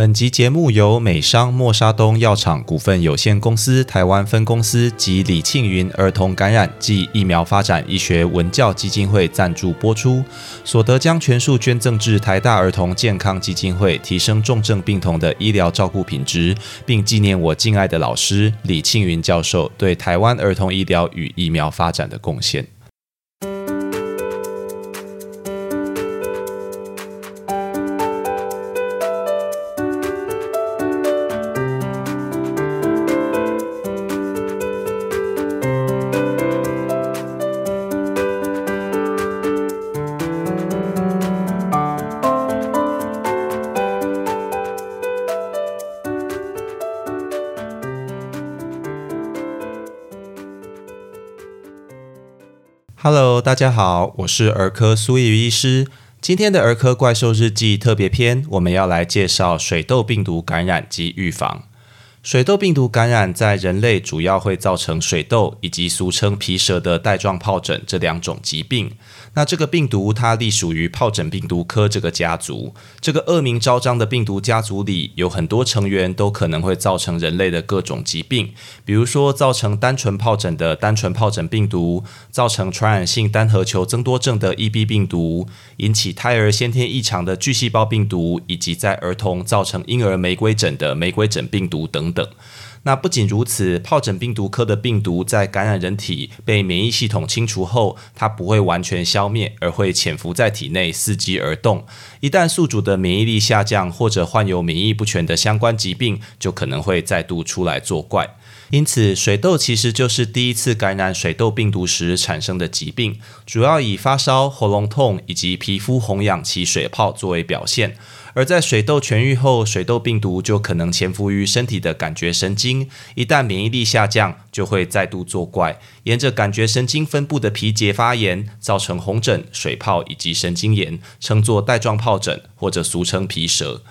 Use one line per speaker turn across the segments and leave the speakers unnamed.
本集节目由美商默沙东药厂股份有限公司台湾分公司及李庆云儿童感染暨疫苗发展医学文教基金会赞助播出，所得将全数捐赠至台大儿童健康基金会，提升重症病童的医疗照顾品质，并纪念我敬爱的老师李庆云教授对台湾儿童医疗与疫苗发展的贡献。Hello，大家好，我是儿科苏毅医师。今天的儿科怪兽日记特别篇，我们要来介绍水痘病毒感染及预防。水痘病毒感染在人类主要会造成水痘以及俗称皮蛇的带状疱疹这两种疾病。那这个病毒它隶属于疱疹病毒科这个家族，这个恶名昭彰的病毒家族里有很多成员都可能会造成人类的各种疾病，比如说造成单纯疱疹的单纯疱疹病毒，造成传染性单核球增多症的 EB 病毒，引起胎儿先天异常的巨细胞病毒，以及在儿童造成婴儿玫瑰疹的玫瑰疹病毒等。等。那不仅如此，疱疹病毒科的病毒在感染人体被免疫系统清除后，它不会完全消灭，而会潜伏在体内伺机而动。一旦宿主的免疫力下降，或者患有免疫不全的相关疾病，就可能会再度出来作怪。因此，水痘其实就是第一次感染水痘病毒时产生的疾病，主要以发烧、喉咙痛以及皮肤红痒起水泡作为表现。而在水痘痊愈后，水痘病毒就可能潜伏于身体的感觉神经，一旦免疫力下降，就会再度作怪，沿着感觉神经分布的皮结发炎，造成红疹、水泡以及神经炎，称作带状疱疹或者俗称皮蛇。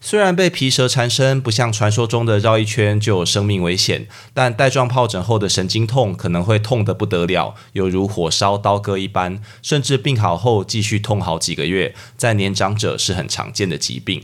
虽然被皮蛇缠身不像传说中的绕一圈就有生命危险，但带状疱疹后的神经痛可能会痛得不得了，犹如火烧刀割一般，甚至病好后继续痛好几个月，在年长者是很常见的疾病。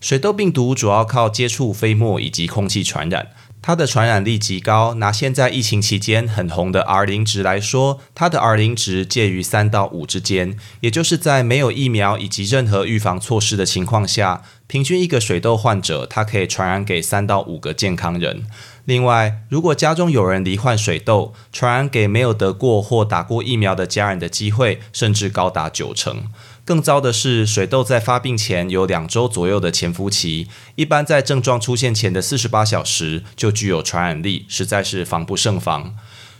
水痘病毒主要靠接触飞沫以及空气传染。它的传染力极高。拿现在疫情期间很红的 R 零值来说，它的 R 零值介于三到五之间，也就是在没有疫苗以及任何预防措施的情况下，平均一个水痘患者，它可以传染给三到五个健康人。另外，如果家中有人罹患水痘，传染给没有得过或打过疫苗的家人的机会，甚至高达九成。更糟的是，水痘在发病前有两周左右的潜伏期，一般在症状出现前的四十八小时就具有传染力，实在是防不胜防。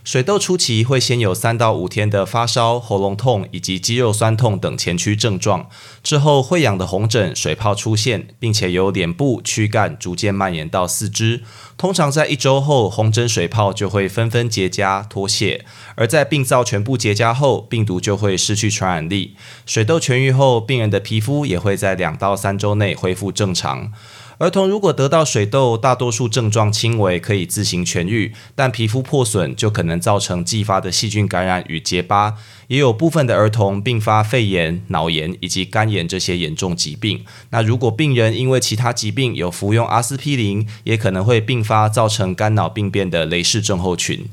水痘初期会先有三到五天的发烧、喉咙痛以及肌肉酸痛等前驱症状，之后会痒的红疹、水泡出现，并且由脸部、躯干逐渐蔓延到四肢。通常在一周后，红疹、水泡就会纷纷结痂脱屑，而在病灶全部结痂后，病毒就会失去传染力。水痘痊愈后，病人的皮肤也会在两到三周内恢复正常。儿童如果得到水痘，大多数症状轻微，可以自行痊愈；但皮肤破损就可能造成继发的细菌感染与结疤。也有部分的儿童并发肺炎、脑炎以及肝炎这些严重疾病。那如果病人因为其他疾病有服用阿司匹林，也可能会并发造成肝脑病变的雷氏症候群。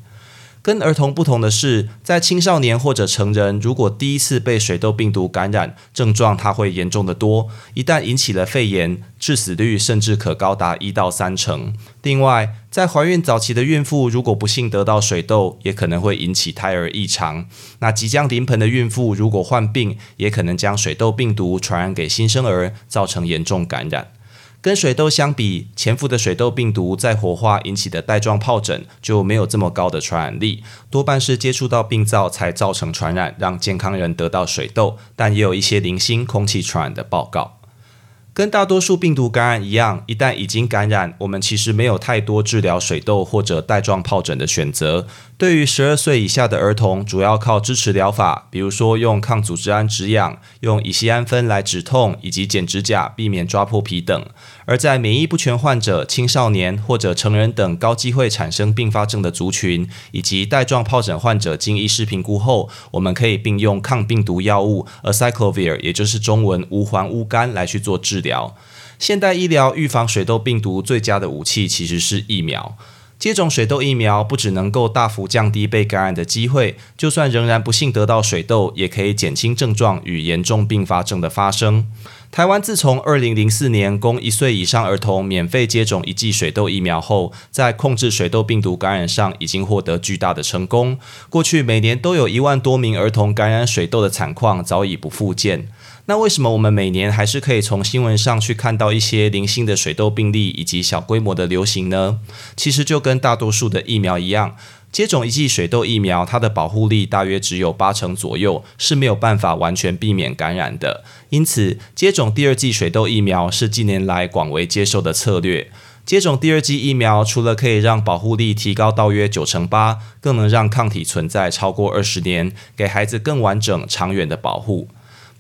跟儿童不同的是，在青少年或者成人，如果第一次被水痘病毒感染，症状它会严重的多。一旦引起了肺炎，致死率甚至可高达一到三成。另外，在怀孕早期的孕妇，如果不幸得到水痘，也可能会引起胎儿异常。那即将临盆的孕妇，如果患病，也可能将水痘病毒传染给新生儿，造成严重感染。跟水痘相比，潜伏的水痘病毒在火化引起的带状疱疹就没有这么高的传染力，多半是接触到病灶才造成传染，让健康人得到水痘，但也有一些零星空气传染的报告。跟大多数病毒感染一样，一旦已经感染，我们其实没有太多治疗水痘或者带状疱疹的选择。对于十二岁以下的儿童，主要靠支持疗法，比如说用抗组织胺止痒、用乙酰氨酚来止痛，以及剪指甲避免抓破皮等。而在免疫不全患者、青少年或者成人等高机会产生并发症的族群，以及带状疱疹患者经医师评估后，我们可以并用抗病毒药物 acyclovir，也就是中文无环乌苷来去做治疗现代医疗预防水痘病毒最佳的武器其实是疫苗。接种水痘疫苗不只能够大幅降低被感染的机会，就算仍然不幸得到水痘，也可以减轻症状与严重并发症的发生。台湾自从二零零四年供一岁以上儿童免费接种一剂水痘疫苗后，在控制水痘病毒感染上已经获得巨大的成功。过去每年都有一万多名儿童感染水痘的惨况早已不复见。那为什么我们每年还是可以从新闻上去看到一些零星的水痘病例以及小规模的流行呢？其实就跟大多数的疫苗一样，接种一剂水痘疫苗，它的保护力大约只有八成左右，是没有办法完全避免感染的。因此，接种第二剂水痘疫苗是近年来广为接受的策略。接种第二剂疫苗，除了可以让保护力提高到约九成八，更能让抗体存在超过二十年，给孩子更完整、长远的保护。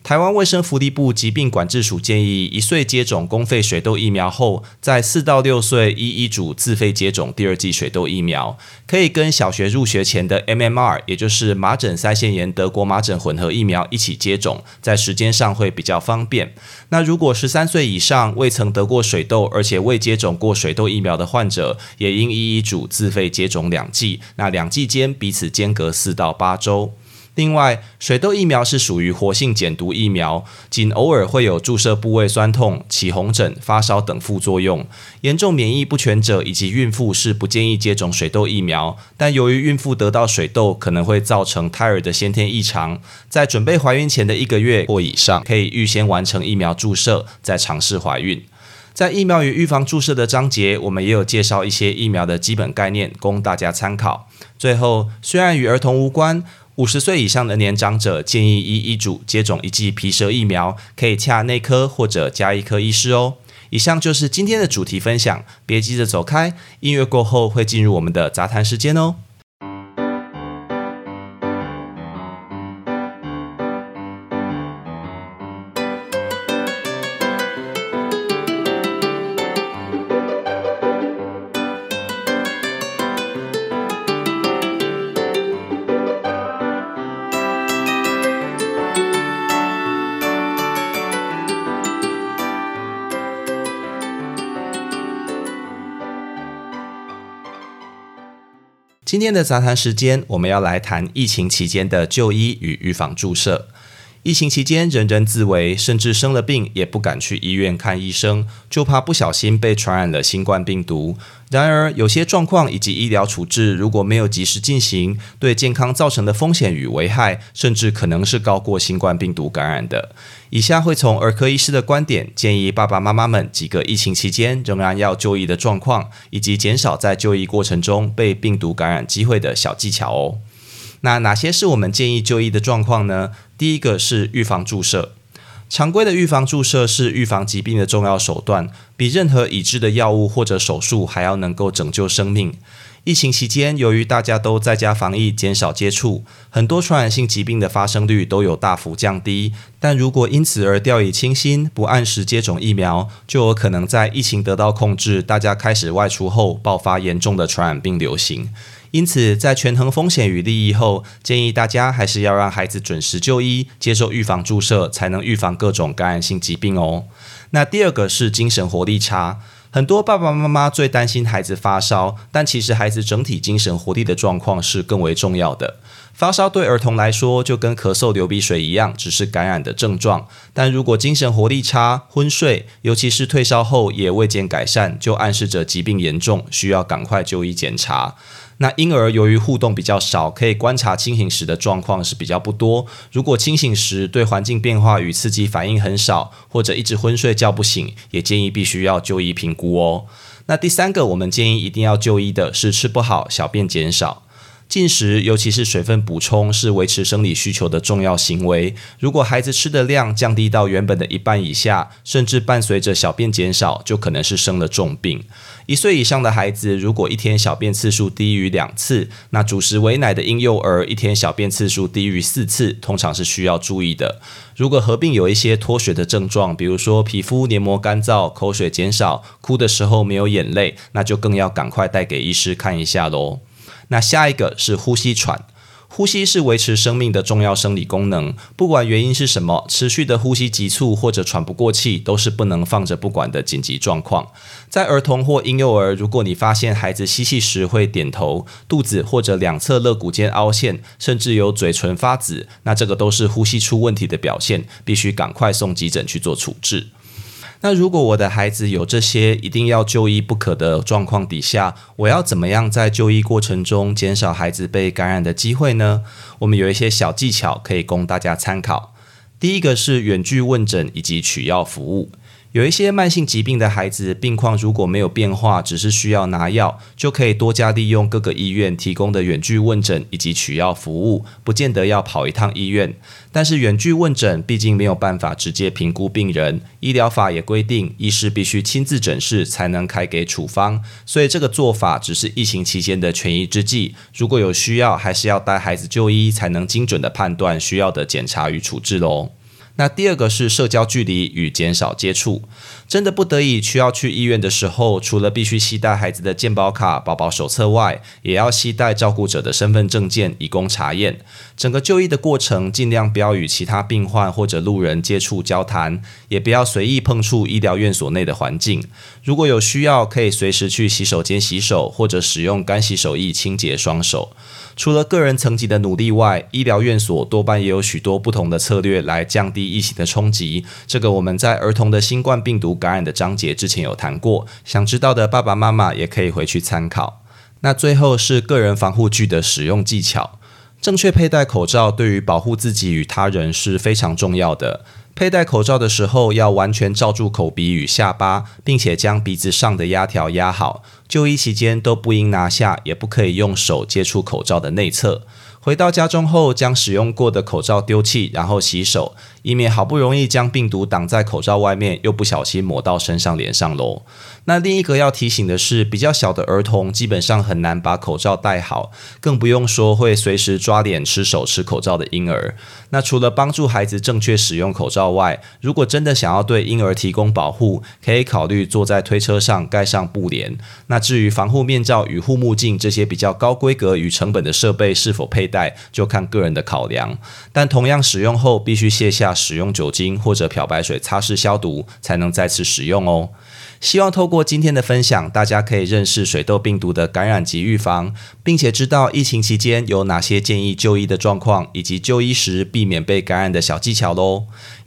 台湾卫生福利部疾病管制署建议，一岁接种公费水痘疫苗后，在四到六岁依医嘱自费接种第二剂水痘疫苗，可以跟小学入学前的 MMR，也就是麻疹腮腺炎德国麻疹混合疫苗一起接种，在时间上会比较方便。那如果十三岁以上未曾得过水痘，而且未接种过水痘疫苗的患者，也应依医嘱自费接种两剂，那两剂间彼此间隔四到八周。另外，水痘疫苗是属于活性减毒疫苗，仅偶尔会有注射部位酸痛、起红疹、发烧等副作用。严重免疫不全者以及孕妇是不建议接种水痘疫苗。但由于孕妇得到水痘可能会造成胎儿的先天异常，在准备怀孕前的一个月或以上，可以预先完成疫苗注射，再尝试怀孕。在疫苗与预防注射的章节，我们也有介绍一些疫苗的基本概念，供大家参考。最后，虽然与儿童无关。五十岁以上的年长者建议依医嘱接种一剂皮蛇疫苗，可以洽内科或者加医科医师哦。以上就是今天的主题分享，别急着走开，音乐过后会进入我们的杂谈时间哦。今天的杂谈时间，我们要来谈疫情期间的就医与预防注射。疫情期间，人人自危，甚至生了病也不敢去医院看医生，就怕不小心被传染了新冠病毒。然而，有些状况以及医疗处置如果没有及时进行，对健康造成的风险与危害，甚至可能是高过新冠病毒感染的。以下会从儿科医师的观点，建议爸爸妈妈们几个疫情期间仍然要就医的状况，以及减少在就医过程中被病毒感染机会的小技巧哦。那哪些是我们建议就医的状况呢？第一个是预防注射，常规的预防注射是预防疾病的重要手段，比任何已知的药物或者手术还要能够拯救生命。疫情期间，由于大家都在家防疫，减少接触，很多传染性疾病的发生率都有大幅降低。但如果因此而掉以轻心，不按时接种疫苗，就有可能在疫情得到控制，大家开始外出后，爆发严重的传染病流行。因此，在权衡风险与利益后，建议大家还是要让孩子准时就医，接受预防注射，才能预防各种感染性疾病哦。那第二个是精神活力差，很多爸爸妈妈最担心孩子发烧，但其实孩子整体精神活力的状况是更为重要的。发烧对儿童来说就跟咳嗽、流鼻水一样，只是感染的症状。但如果精神活力差、昏睡，尤其是退烧后也未见改善，就暗示着疾病严重，需要赶快就医检查。那婴儿由于互动比较少，可以观察清醒时的状况是比较不多。如果清醒时对环境变化与刺激反应很少，或者一直昏睡叫不醒，也建议必须要就医评估哦。那第三个，我们建议一定要就医的是吃不好、小便减少。进食，尤其是水分补充，是维持生理需求的重要行为。如果孩子吃的量降低到原本的一半以下，甚至伴随着小便减少，就可能是生了重病。一岁以上的孩子，如果一天小便次数低于两次，那主食喂奶的婴幼儿一天小便次数低于四次，通常是需要注意的。如果合并有一些脱水的症状，比如说皮肤黏膜干燥、口水减少、哭的时候没有眼泪，那就更要赶快带给医师看一下喽。那下一个是呼吸喘，呼吸是维持生命的重要生理功能，不管原因是什么，持续的呼吸急促或者喘不过气，都是不能放着不管的紧急状况。在儿童或婴幼儿，如果你发现孩子吸气时会点头，肚子或者两侧肋骨间凹陷，甚至有嘴唇发紫，那这个都是呼吸出问题的表现，必须赶快送急诊去做处置。那如果我的孩子有这些一定要就医不可的状况底下，我要怎么样在就医过程中减少孩子被感染的机会呢？我们有一些小技巧可以供大家参考。第一个是远距问诊以及取药服务。有一些慢性疾病的孩子，病况如果没有变化，只是需要拿药，就可以多加利用各个医院提供的远距问诊以及取药服务，不见得要跑一趟医院。但是远距问诊毕竟没有办法直接评估病人，医疗法也规定，医师必须亲自诊视才能开给处方，所以这个做法只是疫情期间的权宜之计。如果有需要，还是要带孩子就医，才能精准的判断需要的检查与处置喽。那第二个是社交距离与减少接触。真的不得已需要去医院的时候，除了必须携带孩子的健保卡、宝宝手册外，也要携带照顾者的身份证件以供查验。整个就医的过程，尽量不要与其他病患或者路人接触交谈，也不要随意碰触医疗院所内的环境。如果有需要，可以随时去洗手间洗手，或者使用干洗手液清洁双手。除了个人层级的努力外，医疗院所多半也有许多不同的策略来降低疫情的冲击。这个我们在儿童的新冠病毒感染的章节之前有谈过，想知道的爸爸妈妈也可以回去参考。那最后是个人防护具的使用技巧，正确佩戴口罩对于保护自己与他人是非常重要的。佩戴口罩的时候，要完全罩住口鼻与下巴，并且将鼻子上的压条压好。就医期间都不应拿下，也不可以用手接触口罩的内侧。回到家中后，将使用过的口罩丢弃，然后洗手，以免好不容易将病毒挡在口罩外面，又不小心抹到身上、脸上喽。那另一个要提醒的是，比较小的儿童基本上很难把口罩戴好，更不用说会随时抓脸、吃手、吃口罩的婴儿。那除了帮助孩子正确使用口罩外，如果真的想要对婴儿提供保护，可以考虑坐在推车上盖上布帘。那至于防护面罩与护目镜这些比较高规格与成本的设备是否配带，就看个人的考量。但同样使用后，必须卸下使用酒精或者漂白水擦拭消毒，才能再次使用哦。希望透过今天的分享，大家可以认识水痘病毒的感染及预防，并且知道疫情期间有哪些建议就医的状况，以及就医时避免被感染的小技巧喽。